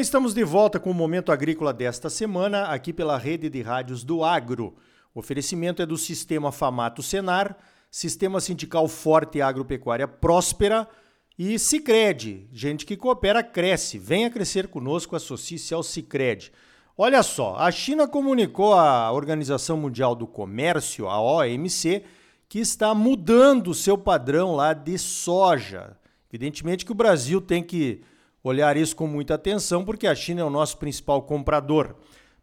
estamos de volta com o Momento Agrícola desta semana, aqui pela rede de rádios do Agro. O oferecimento é do Sistema Famato Senar, Sistema Sindical Forte Agropecuária Próspera e Cicred. Gente que coopera, cresce. Venha crescer conosco, associe-se ao Cicred. Olha só, a China comunicou à Organização Mundial do Comércio, a OMC, que está mudando o seu padrão lá de soja. Evidentemente que o Brasil tem que olhar isso com muita atenção, porque a China é o nosso principal comprador.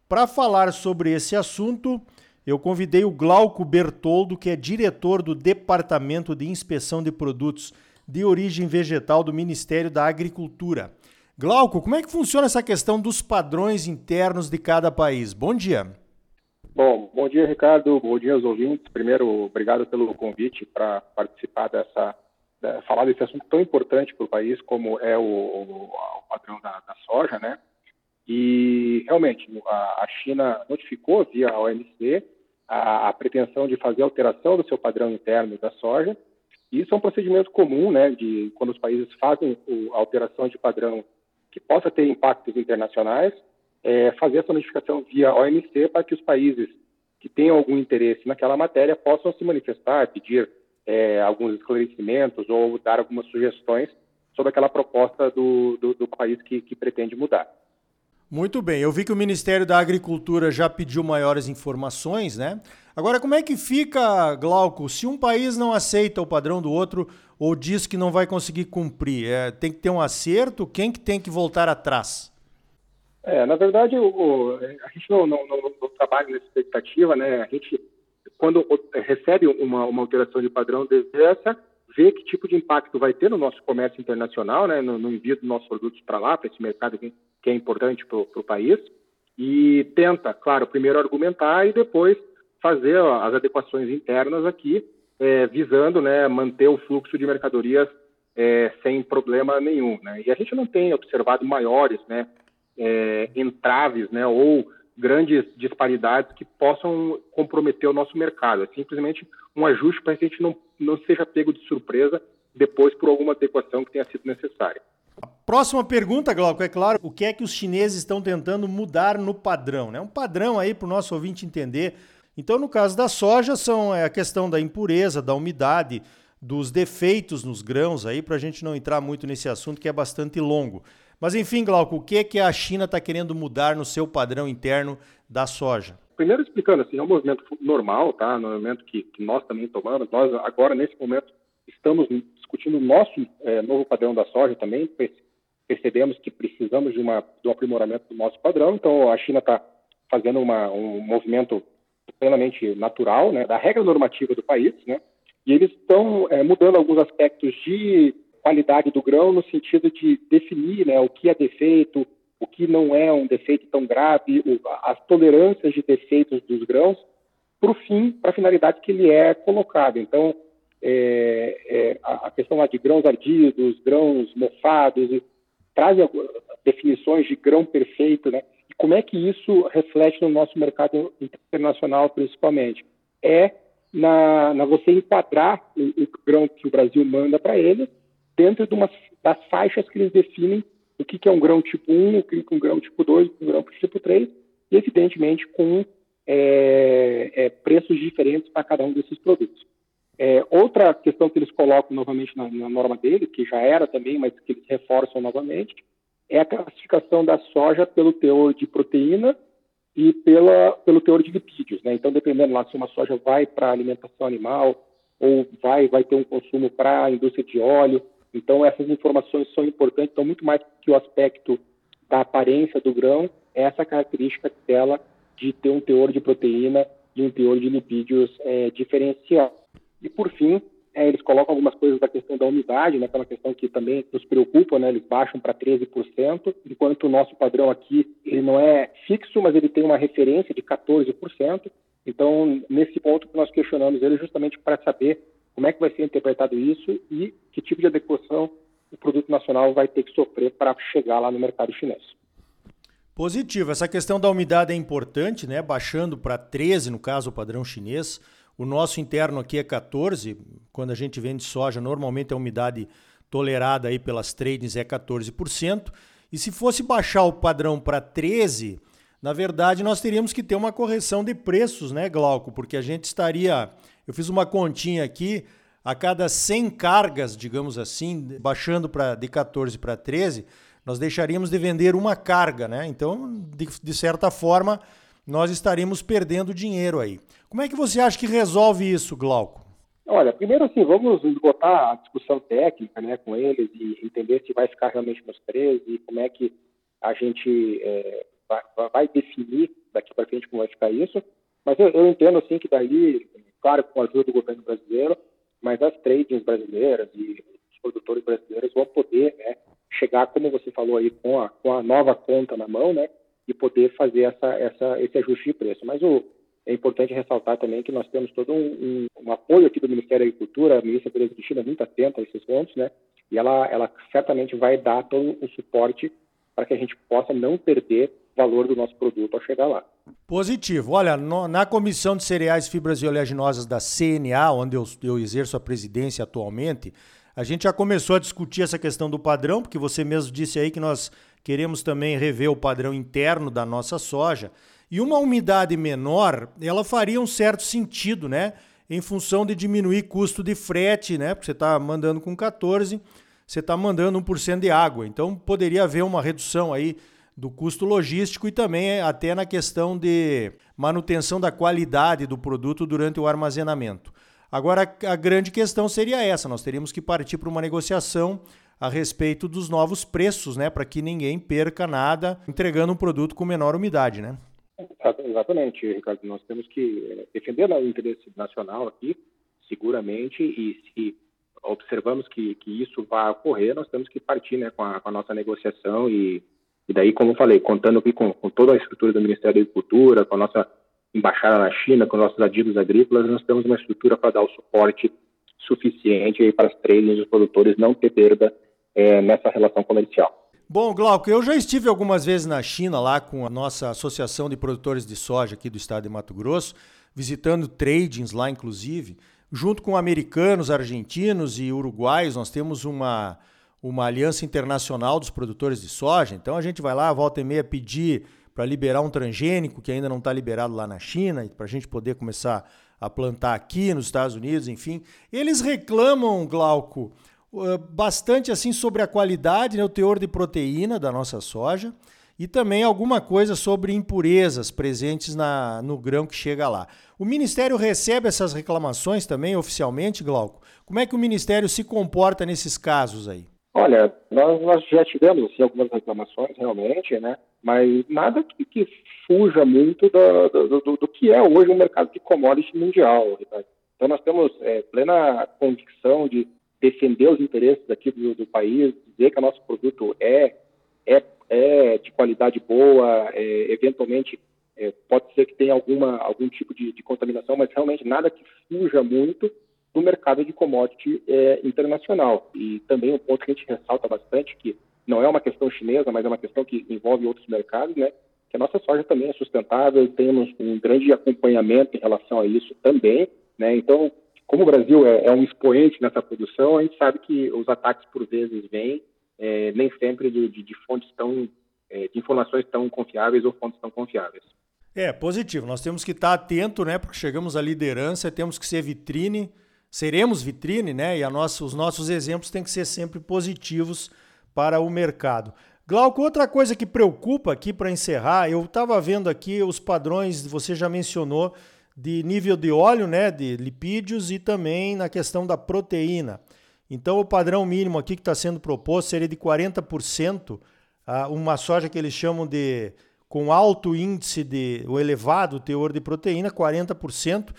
Para falar sobre esse assunto, eu convidei o Glauco Bertoldo, que é diretor do Departamento de Inspeção de Produtos de Origem Vegetal do Ministério da Agricultura. Glauco, como é que funciona essa questão dos padrões internos de cada país? Bom dia. Bom, bom dia, Ricardo. Bom dia aos ouvintes. Primeiro, obrigado pelo convite para participar dessa né, falar desse assunto tão importante para o país como é o, o, o padrão da, da, soja, né? E realmente a, a China notificou via OMC a, a, pretensão de fazer alteração do seu padrão interno da soja. Isso é um procedimento comum, né? De quando os países fazem a alteração de padrão que possa ter impactos internacionais, é, fazer essa notificação via OMC para que os países que tenham algum interesse naquela matéria possam se manifestar, pedir é, alguns esclarecimentos ou dar algumas sugestões sobre aquela proposta do, do, do país que, que pretende mudar. Muito bem, eu vi que o Ministério da Agricultura já pediu maiores informações, né? Agora, como é que fica, Glauco, se um país não aceita o padrão do outro ou diz que não vai conseguir cumprir? É, tem que ter um acerto? Quem que tem que voltar atrás? É, na verdade, o, o, a gente não, não, não, não, trabalha nessa expectativa, né? A gente quando recebe uma, uma alteração de padrão dessa, vê que tipo de impacto vai ter no nosso comércio internacional, né, no, no envio dos nossos produtos para lá, para esse mercado que, que é importante para o país, e tenta, claro, primeiro argumentar e depois fazer ó, as adequações internas aqui, é, visando né, manter o fluxo de mercadorias é, sem problema nenhum. Né? E a gente não tem observado maiores né, é, entraves né, ou grandes disparidades que possam comprometer o nosso mercado. É simplesmente um ajuste para que a gente não, não seja pego de surpresa depois por alguma adequação que tenha sido necessária. A próxima pergunta, Glauco, é claro, o que é que os chineses estão tentando mudar no padrão? Né? Um padrão aí para o nosso ouvinte entender. Então, no caso da soja, são é, a questão da impureza, da umidade, dos defeitos nos grãos aí, para a gente não entrar muito nesse assunto que é bastante longo. Mas enfim, Glauco, o que é que a China está querendo mudar no seu padrão interno da soja? Primeiro explicando, assim, é um movimento normal, tá? É um movimento que, que nós também tomamos. Nós agora nesse momento estamos discutindo o nosso é, novo padrão da soja também. Percebemos que precisamos de, uma, um aprimoramento do nosso padrão. Então a China está fazendo uma, um movimento plenamente natural, né, da regra normativa do país, né? E eles estão é, mudando alguns aspectos de qualidade do grão no sentido de definir né, o que é defeito, o que não é um defeito tão grave, as tolerâncias de defeitos dos grãos, para o fim, para a finalidade que ele é colocado. Então, é, é, a questão lá de grãos ardidos, grãos mofados, traz definições de grão perfeito, né? E como é que isso reflete no nosso mercado internacional, principalmente? É na, na você enquadrar o, o grão que o Brasil manda para ele dentro de uma, das faixas que eles definem o que, que é um grão tipo 1, o que é um grão tipo 2, um grão tipo 3, e evidentemente com é, é, preços diferentes para cada um desses produtos. É, outra questão que eles colocam novamente na, na, norma dele, que já era também, mas que eles reforçam novamente, é a classificação da soja pelo teor de proteína e pela, pelo teor de lipídios. Né? Então, dependendo lá se uma soja vai para alimentação animal ou vai, vai ter um consumo para a indústria de óleo, então, essas informações são importantes, então, muito mais que o aspecto da aparência do grão, é essa característica dela de ter um teor de proteína e um teor de lipídios é, diferenciado. E, por fim, é, eles colocam algumas coisas da questão da umidade, né, aquela questão que também nos preocupa, né, eles baixam para 13%, enquanto o nosso padrão aqui ele não é fixo, mas ele tem uma referência de 14%. Então, nesse ponto que nós questionamos ele justamente para saber como é que vai ser interpretado isso e que tipo de adequação o produto nacional vai ter que sofrer para chegar lá no mercado chinês. Positivo. Essa questão da umidade é importante, né? Baixando para 13, no caso, o padrão chinês. O nosso interno aqui é 14. Quando a gente vende soja, normalmente a umidade tolerada aí pelas tradings é 14%. E se fosse baixar o padrão para 13, na verdade nós teríamos que ter uma correção de preços, né, Glauco? Porque a gente estaria. Eu fiz uma continha aqui, a cada 100 cargas, digamos assim, baixando pra, de 14 para 13, nós deixaríamos de vender uma carga, né? Então, de, de certa forma, nós estaríamos perdendo dinheiro aí. Como é que você acha que resolve isso, Glauco? Olha, primeiro assim, vamos botar a discussão técnica né, com eles e entender se vai ficar realmente nos 13 e como é que a gente é, vai, vai, definir daqui para frente como vai ficar isso. Mas eu, eu entendo assim que daí, claro, com a ajuda do governo brasileiro, mas as tradings brasileiras e os produtores brasileiros vão poder né, chegar, como você falou aí, com a, com a nova conta na mão, né, e poder fazer essa, essa, esse ajuste de preço. Mas o, é importante ressaltar também que nós temos todo um, um, um apoio aqui do Ministério da Agricultura, a ministra Tereza Cristina é muito atenta a esses pontos, né, e ela, ela certamente vai dar todo o suporte para que a gente possa não perder valor do nosso produto ao chegar lá. Positivo. Olha, no, na Comissão de Cereais, Fibras e Oleaginosas da CNA, onde eu, eu exerço a presidência atualmente, a gente já começou a discutir essa questão do padrão, porque você mesmo disse aí que nós queremos também rever o padrão interno da nossa soja. E uma umidade menor, ela faria um certo sentido, né? Em função de diminuir custo de frete, né? Porque você está mandando com 14, você está mandando 1% de água. Então poderia haver uma redução aí do custo logístico e também até na questão de manutenção da qualidade do produto durante o armazenamento. Agora, a grande questão seria essa: nós teríamos que partir para uma negociação a respeito dos novos preços, né, para que ninguém perca nada entregando um produto com menor umidade, né? Exatamente, Ricardo. Nós temos que eh, defender o interesse nacional aqui, seguramente, e se observamos que, que isso vai ocorrer, nós temos que partir né, com, a, com a nossa negociação e e daí, como eu falei, contando aqui com, com, toda a estrutura do Ministério da Agricultura, com a nossa embaixada na China, com nossos adidos agrícolas, nós temos uma estrutura para dar o suporte suficiente para as tradings dos produtores não ter perda é, nessa relação comercial. Bom, Glauco, eu já estive algumas vezes na China, lá com a nossa Associação de Produtores de Soja aqui do estado de Mato Grosso, visitando tradings lá, inclusive, junto com americanos, argentinos e uruguaios. Nós temos uma uma aliança internacional dos produtores de soja. Então a gente vai lá, volta e meia, pedir para liberar um transgênico que ainda não está liberado lá na China, para a gente poder começar a plantar aqui nos Estados Unidos, enfim. Eles reclamam, Glauco, bastante assim sobre a qualidade, né, o teor de proteína da nossa soja e também alguma coisa sobre impurezas presentes na, no grão que chega lá. O Ministério recebe essas reclamações também oficialmente, Glauco? Como é que o Ministério se comporta nesses casos aí? Olha, nós, nós já tivemos assim, algumas reclamações, realmente, né? mas nada que, que fuja muito do, do, do, do, que é hoje o mercado de commodity mundial. Então, nós temos é, plena convicção de defender os interesses aqui do, do, país, dizer que o nosso produto é, é, é de qualidade boa, é, eventualmente é, pode ser que tenha alguma, algum tipo de, de contaminação, mas realmente nada que fuja muito do mercado de commodity é, internacional. E também um ponto que a gente ressalta bastante, que não é uma questão chinesa, mas é uma questão que envolve outros mercados, né? que a nossa soja também é sustentável, temos um grande acompanhamento em relação a isso também. Né? Então, como o Brasil é, é um expoente nessa produção, a gente sabe que os ataques por vezes vêm, é, nem sempre de, de, de fontes tão, é, de informações tão confiáveis ou fontes tão confiáveis. É, positivo. Nós temos que estar atento, né? Porque chegamos à liderança, temos que ser vitrine seremos vitrine, né? E nossa, os nossos exemplos têm que ser sempre positivos para o mercado. Glauco, outra coisa que preocupa aqui para encerrar, eu estava vendo aqui os padrões, você já mencionou, de nível de óleo, né, de lipídios e também na questão da proteína. Então, o padrão mínimo aqui que está sendo proposto seria de 40%, uma soja que eles chamam de com alto índice de o elevado teor de proteína, 40%.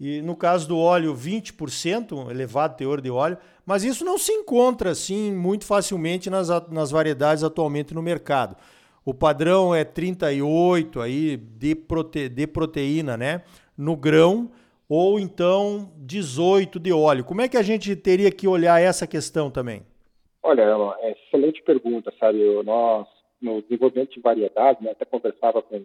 E no caso do óleo, 20%, um elevado teor de óleo, mas isso não se encontra assim muito facilmente nas, nas variedades atualmente no mercado. O padrão é 38 aí de, prote, de proteína, né, no grão, ou então 18 de óleo. Como é que a gente teria que olhar essa questão também? Olha, é excelente pergunta, sabe? Nós, no desenvolvimento de variedades, né, até conversava com,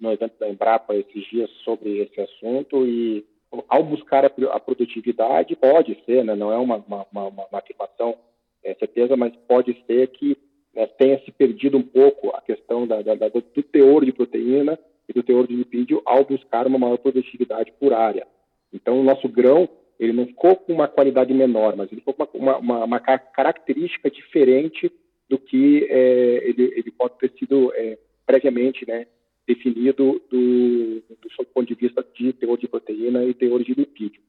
no evento da Embrapa esses dias sobre esse assunto e ao buscar a, a produtividade, pode ser, né, não é uma, uma, uma, uma afirmação é, certeza, mas pode ser que né, tenha se perdido um pouco a questão da, da, do teor de proteína e do teor de lipídio ao buscar uma maior produtividade por área. Então, o nosso grão ele não ficou com uma qualidade menor, mas ele ficou com uma, uma, uma característica diferente do que é, ele, ele, pode ter sido é, previamente né, definido do, do ponto de vista de teor de proteína e teor de lipídio.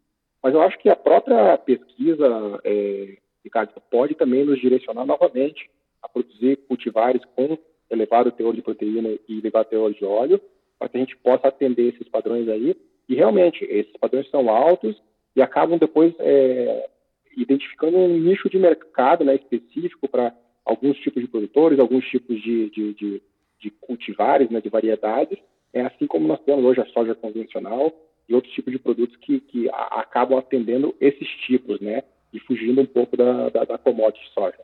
Mas eu acho que a própria pesquisa, é, Ricardo, pode também nos direcionar novamente a produzir cultivares com elevado teor de proteína e elevado teor de óleo, para que a gente possa atender esses padrões aí. E realmente, esses padrões são altos e acabam depois é, identificando um nicho de mercado né, específico para alguns tipos de produtores, alguns tipos de, de, de, de cultivares, né, de variedades, é assim como nós temos hoje a soja convencional e outros tipos de produtos que, que a, acabam atendendo esses tipos, né, e fugindo um pouco da, da, da commodity soja.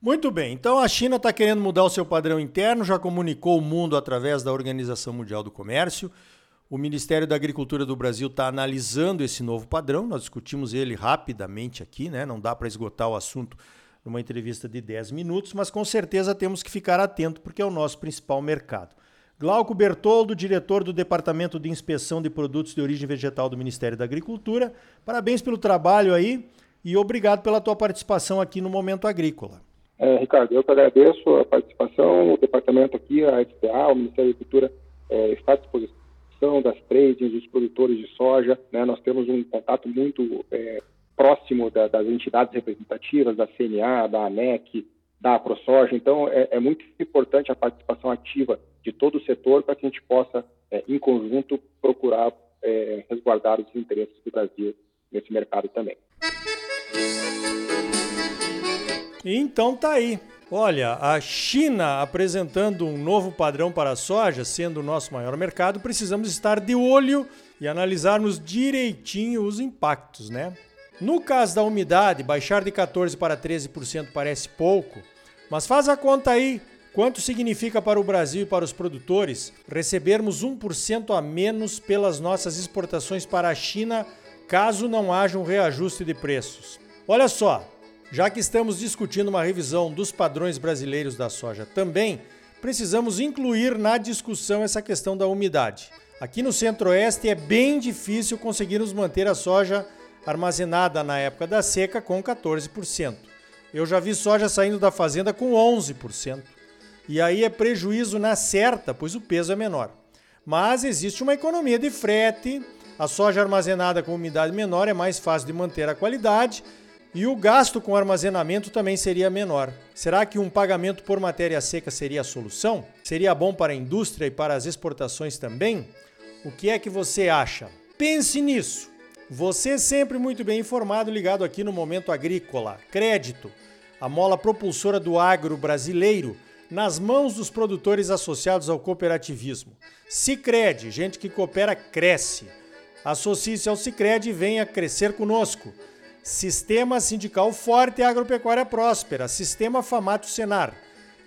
Muito bem, então a China está querendo mudar o seu padrão interno, já comunicou o mundo através da Organização Mundial do Comércio. O Ministério da Agricultura do Brasil está analisando esse novo padrão, nós discutimos ele rapidamente aqui, né? não dá para esgotar o assunto numa entrevista de 10 minutos, mas com certeza temos que ficar atento porque é o nosso principal mercado. Glauco Bertoldo, diretor do Departamento de Inspeção de Produtos de Origem Vegetal do Ministério da Agricultura, parabéns pelo trabalho aí e obrigado pela tua participação aqui no Momento Agrícola. É, Ricardo, eu que agradeço a participação, o departamento aqui, a FPA, o Ministério da Agricultura é, está à disposição das tradings, dos produtores de soja. Né? Nós temos um contato muito é, próximo da, das entidades representativas, da CNA, da ANEC, da ProSoja. Então, é, é, muito importante a participação ativa de todo o setor para que a gente possa, é, em conjunto, procurar é, resguardar os interesses do Brasil nesse mercado também. Então tá aí. Olha, a China apresentando um novo padrão para a soja, sendo o nosso maior mercado, precisamos estar de olho e analisarmos direitinho os impactos, né? No caso da umidade, baixar de 14 para 13% parece pouco, mas faz a conta aí quanto significa para o Brasil e para os produtores recebermos 1% a menos pelas nossas exportações para a China, caso não haja um reajuste de preços. Olha só, já que estamos discutindo uma revisão dos padrões brasileiros da soja também, precisamos incluir na discussão essa questão da umidade. Aqui no Centro-Oeste é bem difícil conseguirmos manter a soja armazenada na época da seca com 14%. Eu já vi soja saindo da fazenda com 11%. E aí é prejuízo na certa, pois o peso é menor. Mas existe uma economia de frete, a soja armazenada com umidade menor é mais fácil de manter a qualidade e o gasto com armazenamento também seria menor. Será que um pagamento por matéria seca seria a solução? Seria bom para a indústria e para as exportações também? O que é que você acha? Pense nisso. Você sempre muito bem informado, ligado aqui no Momento Agrícola. Crédito, a mola propulsora do agro brasileiro, nas mãos dos produtores associados ao cooperativismo. Sicredi, gente que coopera cresce. Associe-se ao Sicredi e venha crescer conosco. Sistema Sindical Forte e Agropecuária Próspera, Sistema Famato Senar,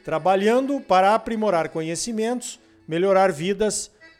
trabalhando para aprimorar conhecimentos, melhorar vidas